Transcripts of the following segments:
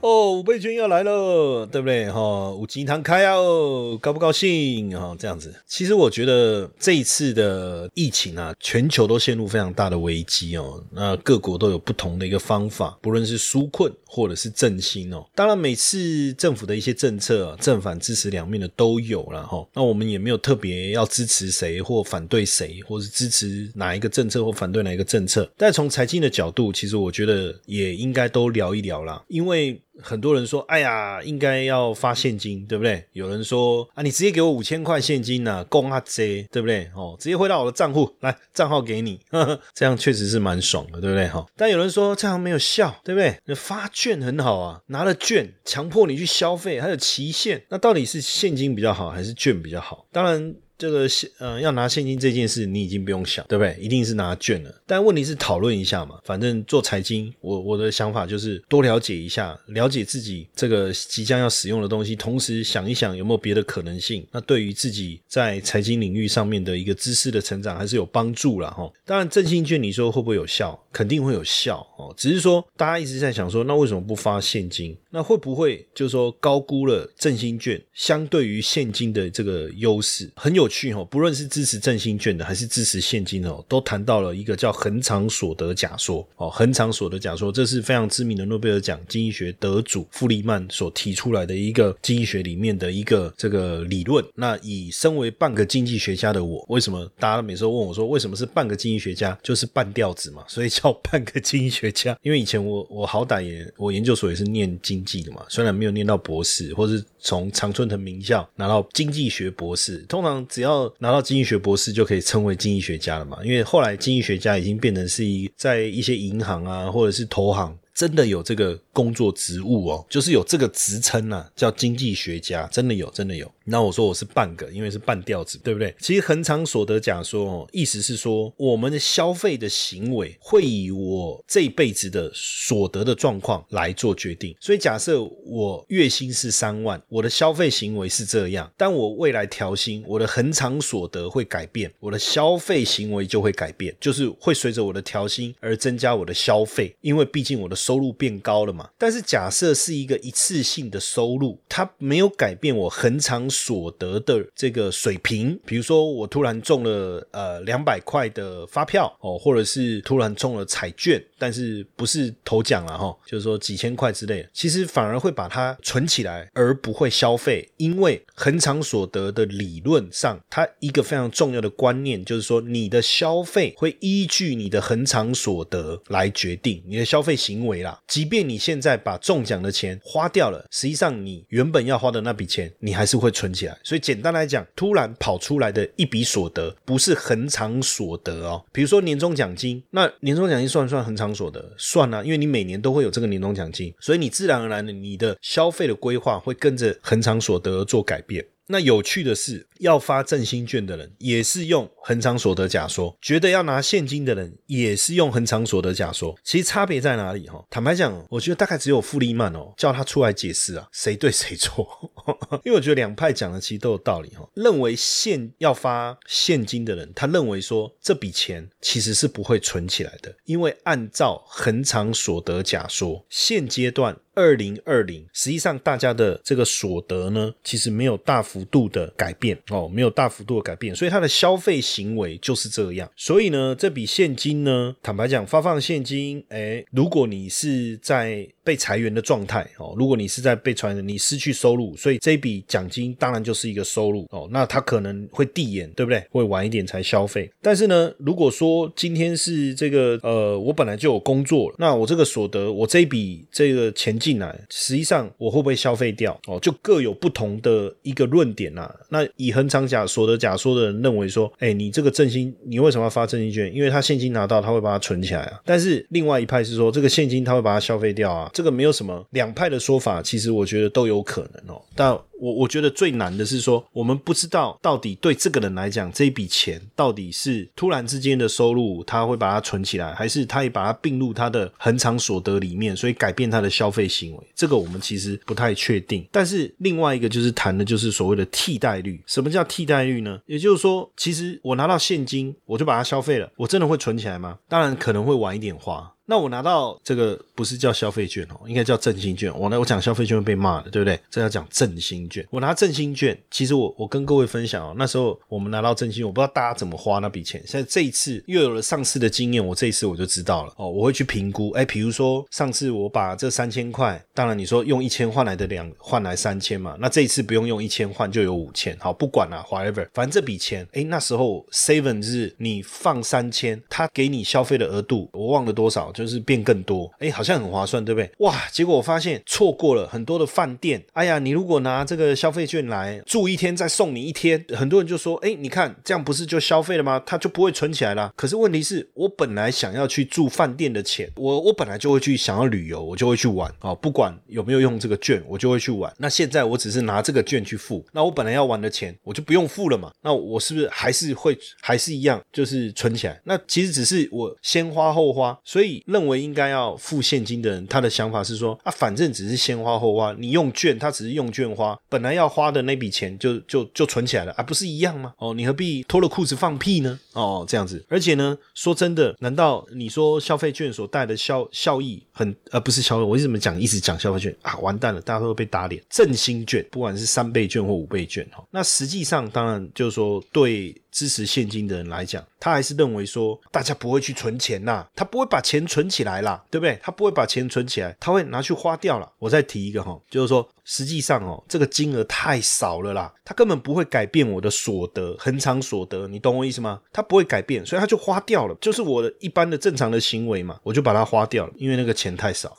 哦，五倍券要来了，对不对？哈，五金堂开哦，高不高兴？哈，这样子。其实我觉得这一次的疫情啊，全球都陷入非常大的危机哦。那各国都有不同的一个方法，不论是纾困或者是振兴哦。当然，每次政府的一些政策正反支持两面的都有了哈。那我们也没有特别要支持谁或反对谁，或是支持哪一个政策或反对哪一个政策。但从财经的角度，其实我觉得也应该都聊一聊啦，因为。很多人说：“哎呀，应该要发现金，对不对？”有人说：“啊，你直接给我五千块现金呐，供啊这，对不对？哦，直接汇到我的账户来，账号给你，呵 呵这样确实是蛮爽的，对不对？哈。但有人说这样没有效，对不对？那发券很好啊，拿了券强迫你去消费，还有期限，那到底是现金比较好还是券比较好？当然。这个现呃要拿现金这件事，你已经不用想，对不对？一定是拿券了。但问题是讨论一下嘛，反正做财经，我我的想法就是多了解一下，了解自己这个即将要使用的东西，同时想一想有没有别的可能性。那对于自己在财经领域上面的一个知识的成长，还是有帮助了哈。当然，振兴券你说会不会有效？肯定会有效哦。只是说大家一直在想说，那为什么不发现金？那会不会就是说高估了振兴券相对于现金的这个优势？很有去哦，不论是支持振兴券的还是支持现金哦，都谈到了一个叫恒常所得假说哦。恒常所得假说，这是非常知名的诺贝尔奖经济学得主弗里曼所提出来的一个经济学里面的一个这个理论。那以身为半个经济学家的我，为什么大家每次问我说为什么是半个经济学家？就是半吊子嘛，所以叫 半个经济学家。因为以前我我好歹也我研究所也是念经济的嘛，虽然没有念到博士，或是从常春藤名校拿到经济学博士，通常只要拿到经济学博士就可以称为经济学家了嘛。因为后来经济学家已经变成是一在一些银行啊，或者是投行。真的有这个工作职务哦，就是有这个职称呐，叫经济学家，真的有，真的有。那我说我是半个，因为是半吊子，对不对？其实恒常所得假说哦，意思是说我们的消费的行为会以我这一辈子的所得的状况来做决定。所以假设我月薪是三万，我的消费行为是这样，但我未来调薪，我的恒常所得会改变，我的消费行为就会改变，就是会随着我的调薪而增加我的消费，因为毕竟我的。收入变高了嘛？但是假设是一个一次性的收入，它没有改变我恒常所得的这个水平。比如说，我突然中了呃两百块的发票哦，或者是突然中了彩券，但是不是头奖了哈，就是说几千块之类，其实反而会把它存起来，而不会消费。因为恒常所得的理论上，它一个非常重要的观念就是说，你的消费会依据你的恒常所得来决定你的消费行为。啦，即便你现现在把中奖的钱花掉了，实际上你原本要花的那笔钱，你还是会存起来。所以简单来讲，突然跑出来的一笔所得，不是恒常所得哦。比如说年终奖金，那年终奖金算不算恒常所得？算啊，因为你每年都会有这个年终奖金，所以你自然而然的，你的消费的规划会跟着恒常所得做改变。那有趣的是，要发振兴券的人也是用恒常所得假说，觉得要拿现金的人也是用恒常所得假说。其实差别在哪里？哈，坦白讲，我觉得大概只有富利曼哦，叫他出来解释啊，谁对谁错。因为我觉得两派讲的其实都有道理哈。认为现要发现金的人，他认为说这笔钱其实是不会存起来的，因为按照恒常所得假说，现阶段。二零二零，实际上大家的这个所得呢，其实没有大幅度的改变哦，没有大幅度的改变，所以他的消费行为就是这样。所以呢，这笔现金呢，坦白讲，发放现金，哎，如果你是在被裁员的状态哦，如果你是在被裁员，你失去收入，所以这笔奖金当然就是一个收入哦，那他可能会递延，对不对？会晚一点才消费。但是呢，如果说今天是这个呃，我本来就有工作，那我这个所得，我这一笔这个钱。进来，实际上我会不会消费掉？哦，就各有不同的一个论点呐。那以恒常假所得假说的人认为说，哎，你这个振兴，你为什么要发振兴券？因为他现金拿到，他会把它存起来啊。但是另外一派是说，这个现金他会把它消费掉啊。这个没有什么两派的说法，其实我觉得都有可能哦。但我我觉得最难的是说，我们不知道到底对这个人来讲，这一笔钱到底是突然之间的收入，他会把它存起来，还是他也把它并入他的恒常所得里面，所以改变他的消费行为。这个我们其实不太确定。但是另外一个就是谈的就是所谓的替代率。什么叫替代率呢？也就是说，其实我拿到现金，我就把它消费了，我真的会存起来吗？当然可能会晚一点花。那我拿到这个不是叫消费券哦，应该叫振兴券。我呢，我讲消费券会被骂的，对不对？这要讲振兴券。我拿振兴券，其实我我跟各位分享哦，那时候我们拿到振兴，我不知道大家怎么花那笔钱。现在这一次又有了上次的经验，我这一次我就知道了哦，我会去评估。哎，比如说上次我把这三千块，当然你说用一千换来的两换来三千嘛，那这一次不用用一千换就有五千。好，不管了，whatever，反正这笔钱，哎，那时候 seven 是你放三千，他给你消费的额度，我忘了多少。就是变更多，哎，好像很划算，对不对？哇，结果我发现错过了很多的饭店。哎呀，你如果拿这个消费券来住一天，再送你一天，很多人就说，哎，你看这样不是就消费了吗？他就不会存起来了。可是问题是我本来想要去住饭店的钱，我我本来就会去想要旅游，我就会去玩啊，不管有没有用这个券，我就会去玩。那现在我只是拿这个券去付，那我本来要玩的钱我就不用付了嘛？那我是不是还是会还是一样，就是存起来？那其实只是我先花后花，所以。认为应该要付现金的人，他的想法是说啊，反正只是先花后花，你用券，他只是用券花，本来要花的那笔钱就就就存起来了啊，不是一样吗？哦，你何必脱了裤子放屁呢？哦，这样子，而且呢，说真的，难道你说消费券所带的效效益很呃不是消费？我为什么讲一直讲消费券啊？完蛋了，大家都会被打脸。振兴券，不管是三倍券或五倍券哈，那实际上当然就是说对。支持现金的人来讲，他还是认为说，大家不会去存钱呐，他不会把钱存起来啦，对不对？他不会把钱存起来，他会拿去花掉了。我再提一个哈，就是说。实际上哦，这个金额太少了啦，它根本不会改变我的所得，恒常所得，你懂我意思吗？它不会改变，所以它就花掉了，就是我的一般的正常的行为嘛，我就把它花掉了，因为那个钱太少。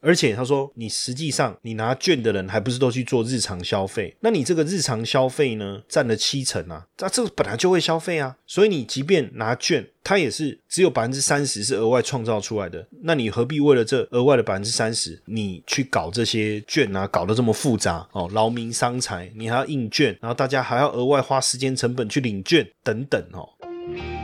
而且他说，你实际上你拿券的人还不是都去做日常消费？那你这个日常消费呢，占了七成啊，那这个本来就会消费啊，所以你即便拿券。它也是只有百分之三十是额外创造出来的，那你何必为了这额外的百分之三十，你去搞这些券啊，搞得这么复杂哦，劳民伤财，你还要印券，然后大家还要额外花时间成本去领券等等哦。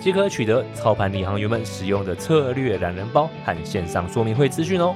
即可取得操盘领航员们使用的策略懒人包和线上说明会资讯哦。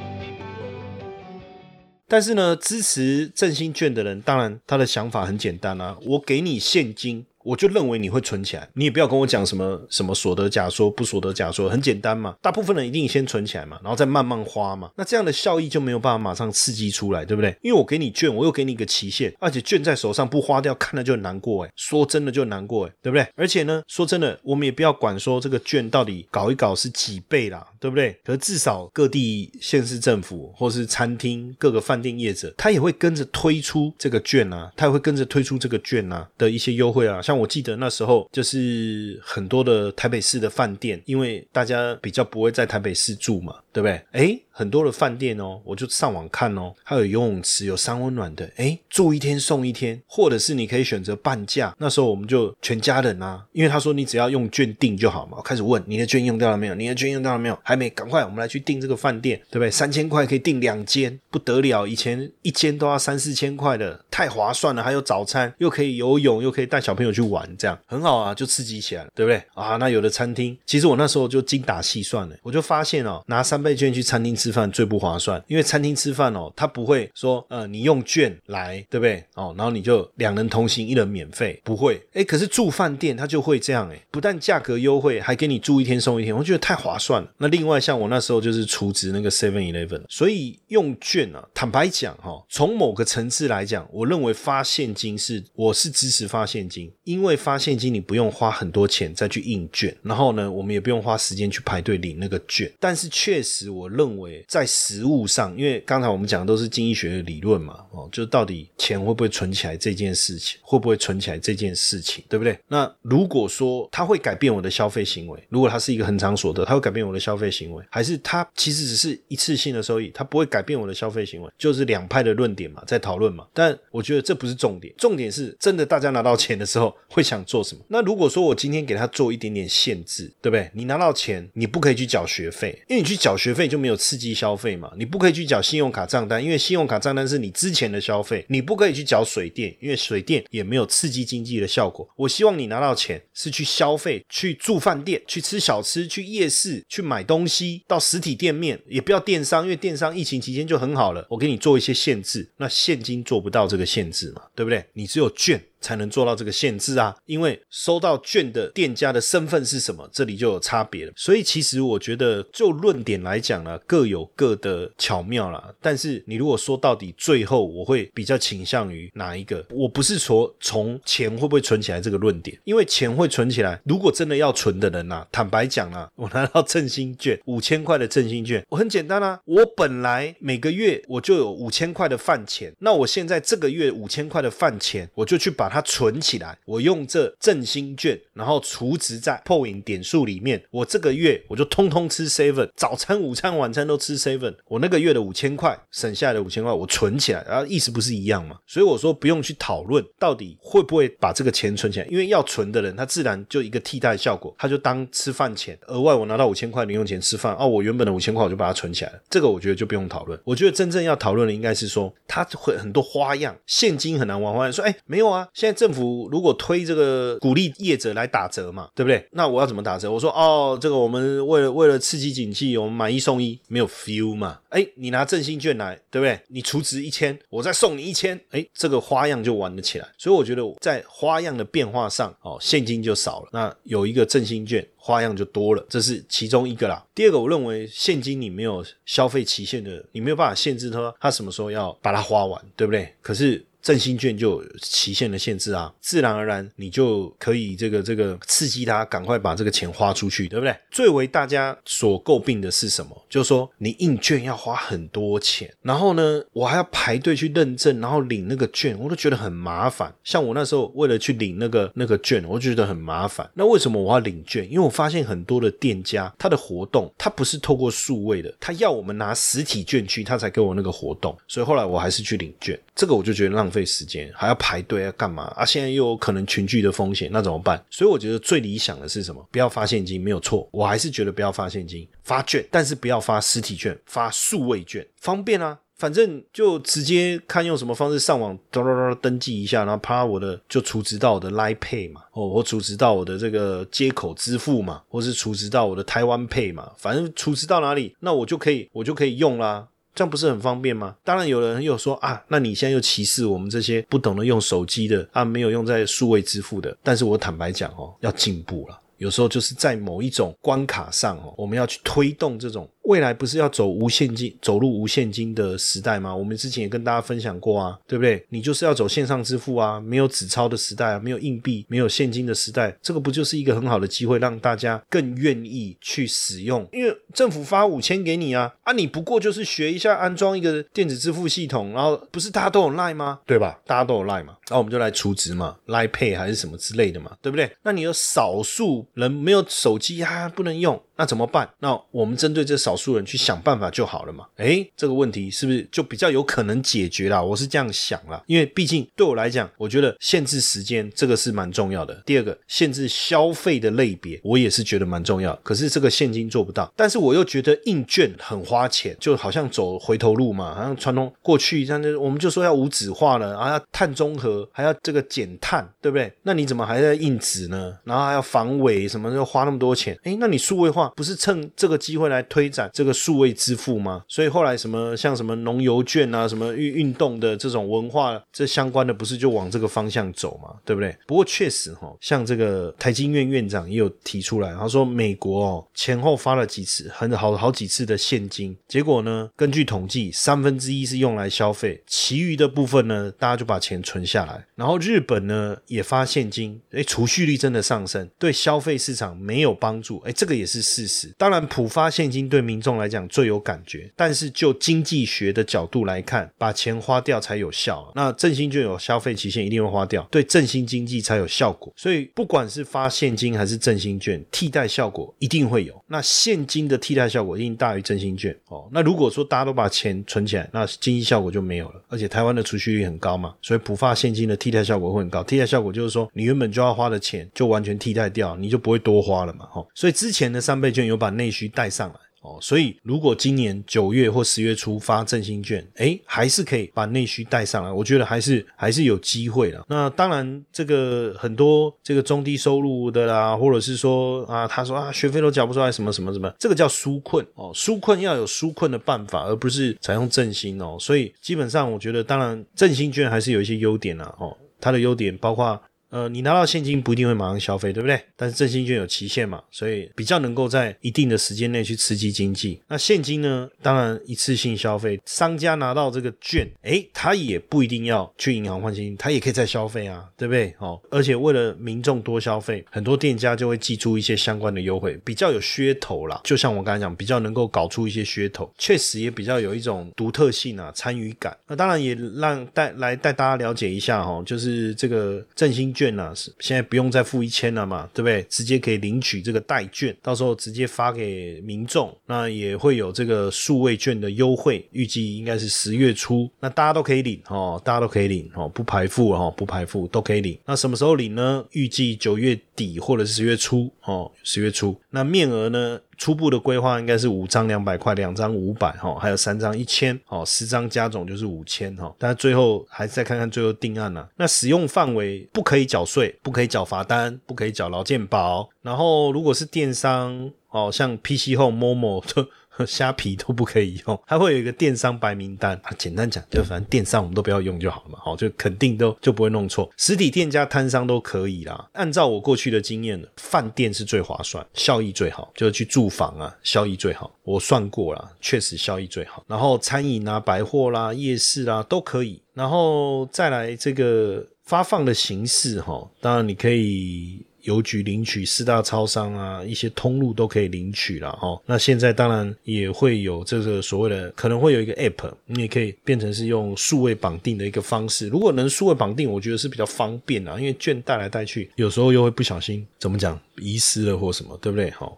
但是呢，支持振兴券的人，当然他的想法很简单啊，我给你现金。我就认为你会存起来，你也不要跟我讲什么什么所得假说不所得假说，很简单嘛，大部分人一定先存起来嘛，然后再慢慢花嘛，那这样的效益就没有办法马上刺激出来，对不对？因为我给你券，我又给你一个期限，而且券在手上不花掉，看了就难过哎，说真的就难过哎，对不对？而且呢，说真的，我们也不要管说这个券到底搞一搞是几倍啦，对不对？可是至少各地县市政府或是餐厅各个饭店业者，他也会跟着推出这个券啊，他也会跟着推出这个券啊的一些优惠啊，像。我记得那时候就是很多的台北市的饭店，因为大家比较不会在台北市住嘛，对不对？诶很多的饭店哦，我就上网看哦，还有游泳池，有三温暖的，诶住一天送一天，或者是你可以选择半价。那时候我们就全家人啊，因为他说你只要用券订就好嘛。我开始问你的券用掉了没有？你的券用掉了没有？还没，赶快我们来去订这个饭店，对不对？三千块可以订两间，不得了！以前一间都要三四千块的，太划算了。还有早餐，又可以游泳，又可以带小朋友去玩，这样很好啊，就刺激起来了，对不对？啊，那有的餐厅，其实我那时候就精打细算了，我就发现哦，拿三倍券去餐厅吃。吃饭最不划算，因为餐厅吃饭哦，他不会说呃你用券来，对不对？哦，然后你就两人同行，一人免费，不会。哎，可是住饭店他就会这样，哎，不但价格优惠，还给你住一天送一天，我觉得太划算了。那另外像我那时候就是储值那个 Seven Eleven，所以用券啊，坦白讲哈，从某个层次来讲，我认为发现金是我是支持发现金，因为发现金你不用花很多钱再去印券，然后呢，我们也不用花时间去排队领那个券。但是确实，我认为在实物上，因为刚才我们讲的都是经济学的理论嘛，哦，就到底钱会不会存起来这件事情，会不会存起来这件事情，对不对？那如果说它会改变我的消费行为，如果它是一个恒常所得，它会改变我的消费行为，还是它其实只是一次性的收益，它不会改变我的消费行为，就是两派的论点嘛，在讨论嘛。但我觉得这不是重点，重点是真的大家拿到钱的时候会想做什么。那如果说我今天给他做一点点限制，对不对？你拿到钱，你不可以去缴学费，因为你去缴学费就没有刺激消费嘛。你不可以去缴信用卡账单，因为信用卡账单是你之前的消费。你不可以去缴水电，因为水电也没有刺激经济的效果。我希望你拿到钱是去消费，去住饭店，去吃小吃，去夜市，去买东西，到实体店面，也不要电商，因为电商疫情期间就很好了。我给你做一些限制，那现金做不到这个限制嘛，对不对？你只有券。才能做到这个限制啊！因为收到券的店家的身份是什么，这里就有差别了。所以其实我觉得，就论点来讲呢，各有各的巧妙啦。但是你如果说到底，最后我会比较倾向于哪一个？我不是说从钱会不会存起来这个论点，因为钱会存起来。如果真的要存的人呐，坦白讲啊，我拿到振兴券五千块的振兴券，我很简单啊，我本来每个月我就有五千块的饭钱，那我现在这个月五千块的饭钱，我就去把。它存起来，我用这振兴券，然后储值在 POINT 点数里面。我这个月我就通通吃 seven，早餐、午餐、晚餐都吃 seven。我那个月的五千块省下来的五千块，我存起来，然后意思不是一样吗？所以我说不用去讨论到底会不会把这个钱存起来，因为要存的人，他自然就一个替代效果，他就当吃饭钱。额外我拿到五千块零用钱吃饭，哦，我原本的五千块我就把它存起来了。这个我觉得就不用讨论。我觉得真正要讨论的应该是说，他会很多花样，现金很难玩花样。说，哎，没有啊。现在政府如果推这个鼓励业者来打折嘛，对不对？那我要怎么打折？我说哦，这个我们为了为了刺激景气，我们买一送一，没有 feel 嘛？哎，你拿振兴券来，对不对？你储值一千，我再送你一千，哎，这个花样就玩得起来。所以我觉得在花样的变化上，哦，现金就少了，那有一个振兴券，花样就多了，这是其中一个啦。第二个，我认为现金你没有消费期限的，你没有办法限制它，它什么时候要把它花完，对不对？可是。振兴券就有期限的限制啊，自然而然你就可以这个这个刺激他赶快把这个钱花出去，对不对？最为大家所诟病的是什么？就是说你印券要花很多钱，然后呢，我还要排队去认证，然后领那个券，我都觉得很麻烦。像我那时候为了去领那个那个券，我就觉得很麻烦。那为什么我要领券？因为我发现很多的店家他的活动他不是透过数位的，他要我们拿实体券去，他才给我那个活动。所以后来我还是去领券，这个我就觉得浪。费时间还要排队要干嘛啊？现在又有可能群聚的风险，那怎么办？所以我觉得最理想的是什么？不要发现金，没有错。我还是觉得不要发现金，发券，但是不要发实体券，发数位券，方便啊。反正就直接看用什么方式上网，咚咚咚登记一下，然后啪，我的就储值到我的 Line Pay 嘛，哦，我储值到我的这个接口支付嘛，或是储值到我的台湾 Pay 嘛，反正储值到哪里，那我就可以，我就可以用啦。这样不是很方便吗？当然，有人又说啊，那你现在又歧视我们这些不懂得用手机的啊，没有用在数位支付的。但是我坦白讲哦，要进步了。有时候就是在某一种关卡上哦，我们要去推动这种。未来不是要走无现金、走入无现金的时代吗？我们之前也跟大家分享过啊，对不对？你就是要走线上支付啊，没有纸钞的时代啊，没有硬币、没有现金的时代，这个不就是一个很好的机会，让大家更愿意去使用？因为政府发五千给你啊，啊，你不过就是学一下安装一个电子支付系统，然后不是大家都有赖吗？对吧？大家都有赖嘛，然后我们就来储值嘛，赖配还是什么之类的嘛，对不对？那你有少数人没有手机啊，不能用。那怎么办？那我们针对这少数人去想办法就好了嘛？诶，这个问题是不是就比较有可能解决了？我是这样想了，因为毕竟对我来讲，我觉得限制时间这个是蛮重要的。第二个，限制消费的类别，我也是觉得蛮重要。可是这个现金做不到，但是我又觉得印券很花钱，就好像走回头路嘛。好像传统过去，像我们就说要无纸化了，啊，要碳中和，还要这个减碳，对不对？那你怎么还在印纸呢？然后还要防伪什么，又花那么多钱？诶，那你数位化。不是趁这个机会来推展这个数位支付吗？所以后来什么像什么农游券啊，什么运运动的这种文化这相关的，不是就往这个方向走嘛，对不对？不过确实哈，像这个台经院院长也有提出来，他说美国哦前后发了几次很好好几次的现金，结果呢，根据统计，三分之一是用来消费，其余的部分呢，大家就把钱存下来。然后日本呢也发现金，哎，储蓄率真的上升，对消费市场没有帮助，哎，这个也是事实。当然，普发现金对民众来讲最有感觉，但是就经济学的角度来看，把钱花掉才有效。那振兴券有消费期限，一定会花掉，对振兴经济才有效果。所以不管是发现金还是振兴券，替代效果一定会有。那现金的替代效果一定大于振兴券哦。那如果说大家都把钱存起来，那经济效果就没有了。而且台湾的储蓄率很高嘛，所以普发现金的替代效果会很高。替代效果就是说，你原本就要花的钱就完全替代掉，你就不会多花了嘛。哈，所以之前的三倍券有把内需带上来。哦，所以如果今年九月或十月初发振兴券，哎，还是可以把内需带上来，我觉得还是还是有机会的。那当然，这个很多这个中低收入的啦，或者是说啊，他说啊，学费都缴不出来，什么什么什么，这个叫纾困哦，纾困要有纾困的办法，而不是采用振兴哦。所以基本上，我觉得当然振兴券还是有一些优点啦。哦，它的优点包括。呃，你拿到现金不一定会马上消费，对不对？但是振兴券有期限嘛，所以比较能够在一定的时间内去刺激经济。那现金呢？当然一次性消费，商家拿到这个券，诶，他也不一定要去银行换现金，他也可以再消费啊，对不对？哦，而且为了民众多消费，很多店家就会寄出一些相关的优惠，比较有噱头啦。就像我刚才讲，比较能够搞出一些噱头，确实也比较有一种独特性啊，参与感。那当然也让带来带大家了解一下哈，就是这个振兴券。券呢是现在不用再付一千了嘛，对不对？直接可以领取这个代券，到时候直接发给民众。那也会有这个数位券的优惠，预计应该是十月初，那大家都可以领哦，大家都可以领哦，不排付哦，不排付都可以领。那什么时候领呢？预计九月底或者是十月初哦，十月初。那面额呢？初步的规划应该是五张两百块，两张五百哈，还有三张一千哦，十张加总就是五千哈。但最后还是再看看最后定案啊。那使用范围不可以缴税，不可以缴罚单，不可以缴劳健保。然后如果是电商哦，像 PC 后 Momo 的。虾皮都不可以用，它会有一个电商白名单。啊，简单讲，就反正电商我们都不要用就好了嘛。好，就肯定都就不会弄错。实体店家摊商都可以啦。按照我过去的经验，饭店是最划算，效益最好，就是去住房啊，效益最好。我算过了，确实效益最好。然后餐饮啊、百货啦、夜市啦都可以。然后再来这个发放的形式哈，当然你可以。邮局领取，四大超商啊，一些通路都可以领取了哈。那现在当然也会有这个所谓的，可能会有一个 app，你也可以变成是用数位绑定的一个方式。如果能数位绑定，我觉得是比较方便啊，因为券带来带去，有时候又会不小心怎么讲遗失了或什么，对不对？哈。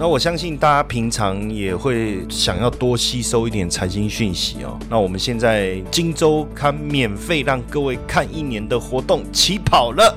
那我相信大家平常也会想要多吸收一点财经讯息哦。那我们现在荆州刊免费让各位看一年的活动起跑了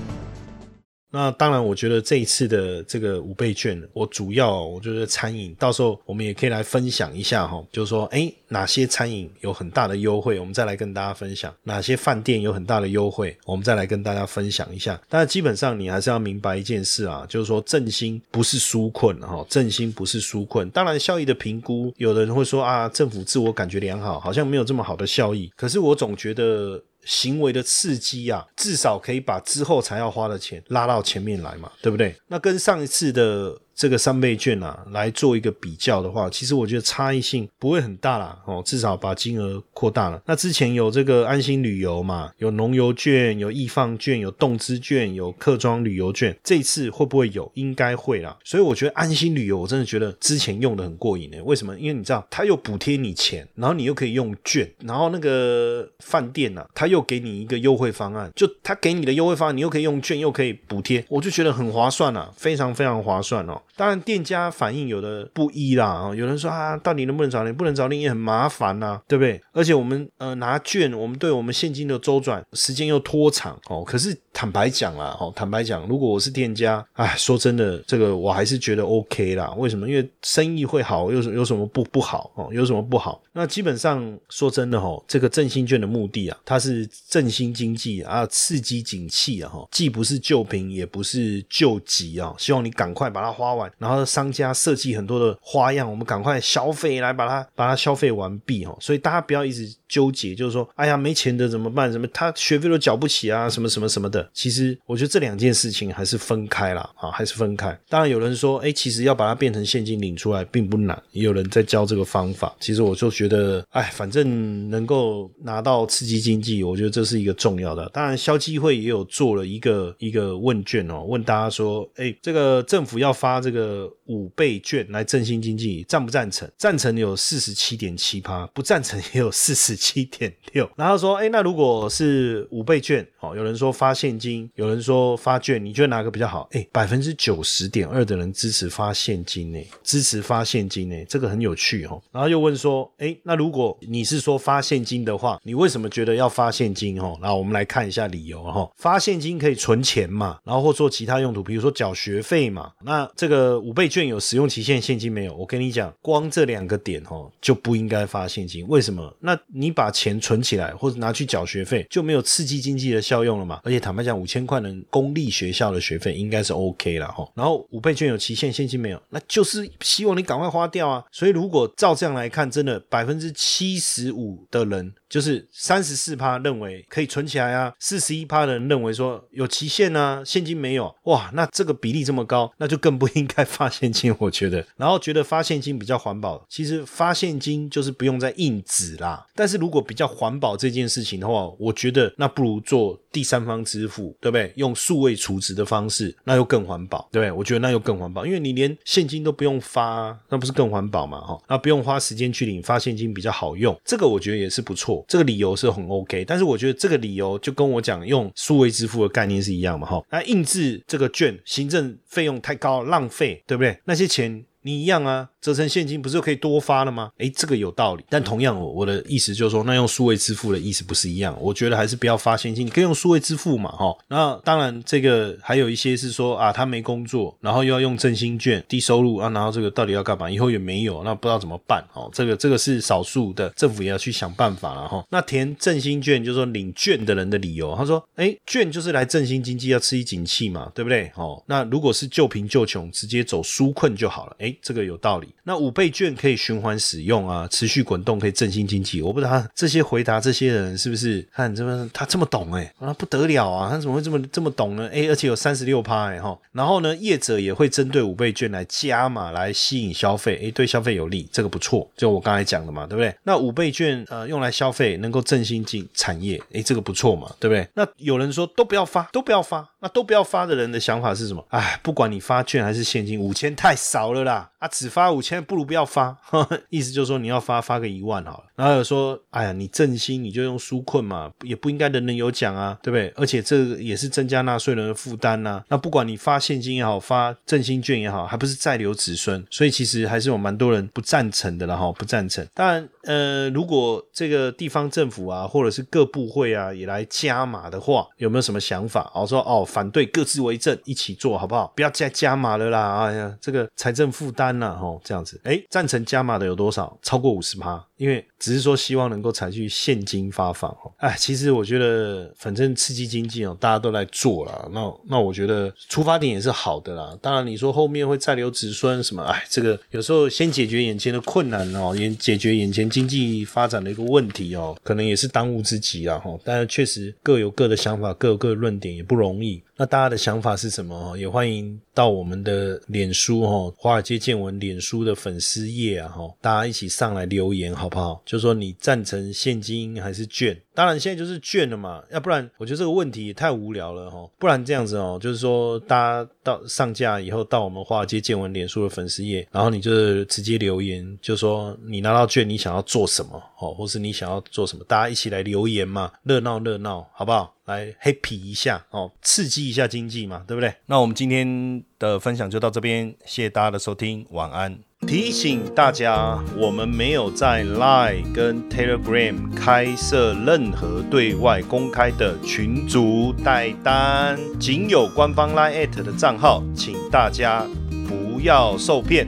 那当然，我觉得这一次的这个五倍券，我主要我觉得餐饮，到时候我们也可以来分享一下哈，就是说，哎，哪些餐饮有很大的优惠，我们再来跟大家分享；哪些饭店有很大的优惠，我们再来跟大家分享一下。但基本上你还是要明白一件事啊，就是说振兴不是纾困哈，振兴不是纾困。当然效益的评估，有的人会说啊，政府自我感觉良好，好像没有这么好的效益。可是我总觉得。行为的刺激啊，至少可以把之后才要花的钱拉到前面来嘛，对不对？那跟上一次的。这个三倍券啊，来做一个比较的话，其实我觉得差异性不会很大啦，哦，至少把金额扩大了。那之前有这个安心旅游嘛，有农游券，有易放券，有动资券，有客庄旅游券，这次会不会有？应该会啦。所以我觉得安心旅游，我真的觉得之前用的很过瘾诶。为什么？因为你知道，他又补贴你钱，然后你又可以用券，然后那个饭店呢，他又给你一个优惠方案，就他给你的优惠方案，你又可以用券，又可以补贴，我就觉得很划算啊，非常非常划算哦。当然店家反应有的不一啦啊，有人说啊，到底能不能找零？不能找零也很麻烦呐，对不对？而且我们呃拿券，我们对我们现金的周转时间又拖长哦。可是坦白讲啦，哦，坦白讲，如果我是店家，哎，说真的，这个我还是觉得 OK 啦。为什么？因为生意会好，有什有什么不不好哦？有什么不好？那基本上说真的哈，这个振兴券的目的啊，它是振兴经济啊，刺激景气啊，哈，既不是救贫，也不是救急啊，希望你赶快把它花完，然后商家设计很多的花样，我们赶快消费来把它把它消费完毕哦。所以大家不要一直纠结，就是说，哎呀，没钱的怎么办？什么他学费都缴不起啊，什么什么什么的。其实我觉得这两件事情还是分开了啊，还是分开。当然有人说，哎，其实要把它变成现金领出来并不难，也有人在教这个方法。其实我就觉得，哎，反正能够拿到刺激经济，我觉得这是一个重要的。当然，消基会也有做了一个一个问卷哦，问大家说，哎，这个政府要发这个五倍券来振兴经济，赞不赞成？赞成有四十七点七趴，不赞成也有四十七点六。然后说，哎，那如果是五倍券，哦，有人说发现金，有人说发券，你觉得哪个比较好？哎，百分之九十点二的人支持发现金呢，支持发现金呢，这个很有趣哦。然后又问说，哎，那如果你是说发现金的话，你为什么觉得要发现金？哦，然后我们来看一下理由哈。发现金可以存钱嘛，然后或做其他用途，比如说缴学费嘛。那这个五倍券有使用期限，现金没有。我跟你讲，光这两个点哦，就不应该发现金。为什么？那你把钱存起来或者拿去缴学费，就没有刺激经济的效用了嘛？而且坦白讲，五千块能公立学校的学费应该是 OK 了哈。然后五倍券有期限，现金没有，那就是希望你赶快花掉啊。所以如果照这样来看，真的百分之七十五的人。就是三十四趴认为可以存起来啊，四十一趴的人认为说有期限啊，现金没有哇，那这个比例这么高，那就更不应该发现金，我觉得。然后觉得发现金比较环保，其实发现金就是不用再印纸啦。但是如果比较环保这件事情的话，我觉得那不如做第三方支付，对不对？用数位储值的方式，那又更环保，对不对？我觉得那又更环保，因为你连现金都不用发，那不是更环保嘛？哈，那不用花时间去领，发现金比较好用，这个我觉得也是不错。这个理由是很 OK，但是我觉得这个理由就跟我讲用数位支付的概念是一样嘛，哈，那印制这个券，行政费用太高，浪费，对不对？那些钱。你一样啊，折成现金不是就可以多发了吗？诶，这个有道理。但同样，我我的意思就是说，那用数位支付的意思不是一样？我觉得还是不要发现金，你可以用数位支付嘛，哈。那当然，这个还有一些是说啊，他没工作，然后又要用振兴券，低收入啊，然后这个到底要干嘛？以后也没有，那不知道怎么办？哦，这个这个是少数的，政府也要去想办法了哈。那填振兴券就是说领券的人的理由，他说，诶，券就是来振兴经济，要刺激景气嘛，对不对？哦，那如果是救贫救穷，直接走纾困就好了，诶。这个有道理。那五倍券可以循环使用啊，持续滚动，可以振兴经济。我不知道他这些回答这些人是不是看这么他这么懂哎啊不得了啊，他怎么会这么这么懂呢？哎，而且有三十六趴哎哈。然后呢，业者也会针对五倍券来加码，来吸引消费，哎，对消费有利，这个不错。就我刚才讲的嘛，对不对？那五倍券呃用来消费，能够振兴经产业，哎，这个不错嘛，对不对？那有人说都不要发，都不要发，那都不要发的人的想法是什么？哎，不管你发券还是现金，五千太少了啦。啊，只发五千不如不要发，意思就是说你要发发个一万好了。然后有说，哎呀，你振兴你就用纾困嘛，也不应该人人有奖啊，对不对？而且这也是增加纳税人的负担呐。那不管你发现金也好，发振兴券也好，还不是再留子孙，所以其实还是有蛮多人不赞成的了哈，不赞成。当然，呃，如果这个地方政府啊，或者是各部会啊，也来加码的话，有没有什么想法？哦，说哦，反对各自为政，一起做好不好？不要再加码了啦！哎呀，这个财政负担呐，吼，这样子，哎，赞成加码的有多少？超过五十趴。因为只是说希望能够采取现金发放哦，哎，其实我觉得反正刺激经济哦，大家都来做了，那那我觉得出发点也是好的啦。当然你说后面会再留子孙什么，哎，这个有时候先解决眼前的困难哦，也解决眼前经济发展的一个问题哦，可能也是当务之急啊哈。但是确实各有各的想法，各有各的论点，也不容易。那大家的想法是什么？也欢迎到我们的脸书哈，华尔街见闻脸书的粉丝页啊哈，大家一起上来留言好不好？就说你赞成现金还是券？当然现在就是券了嘛，要不然我觉得这个问题也太无聊了哈。不然这样子哦，就是说大家到上架以后到我们华尔街见闻脸书的粉丝页，然后你就直接留言，就说你拿到券你想要做什么？哦，或是你想要做什么，大家一起来留言嘛，热闹热闹，好不好？来 happy 一下哦，刺激一下经济嘛，对不对？那我们今天的分享就到这边，谢谢大家的收听，晚安。提醒大家，我们没有在 Line 跟 Telegram 开设任何对外公开的群组代单，仅有官方 Line at 的账号，请大家不要受骗。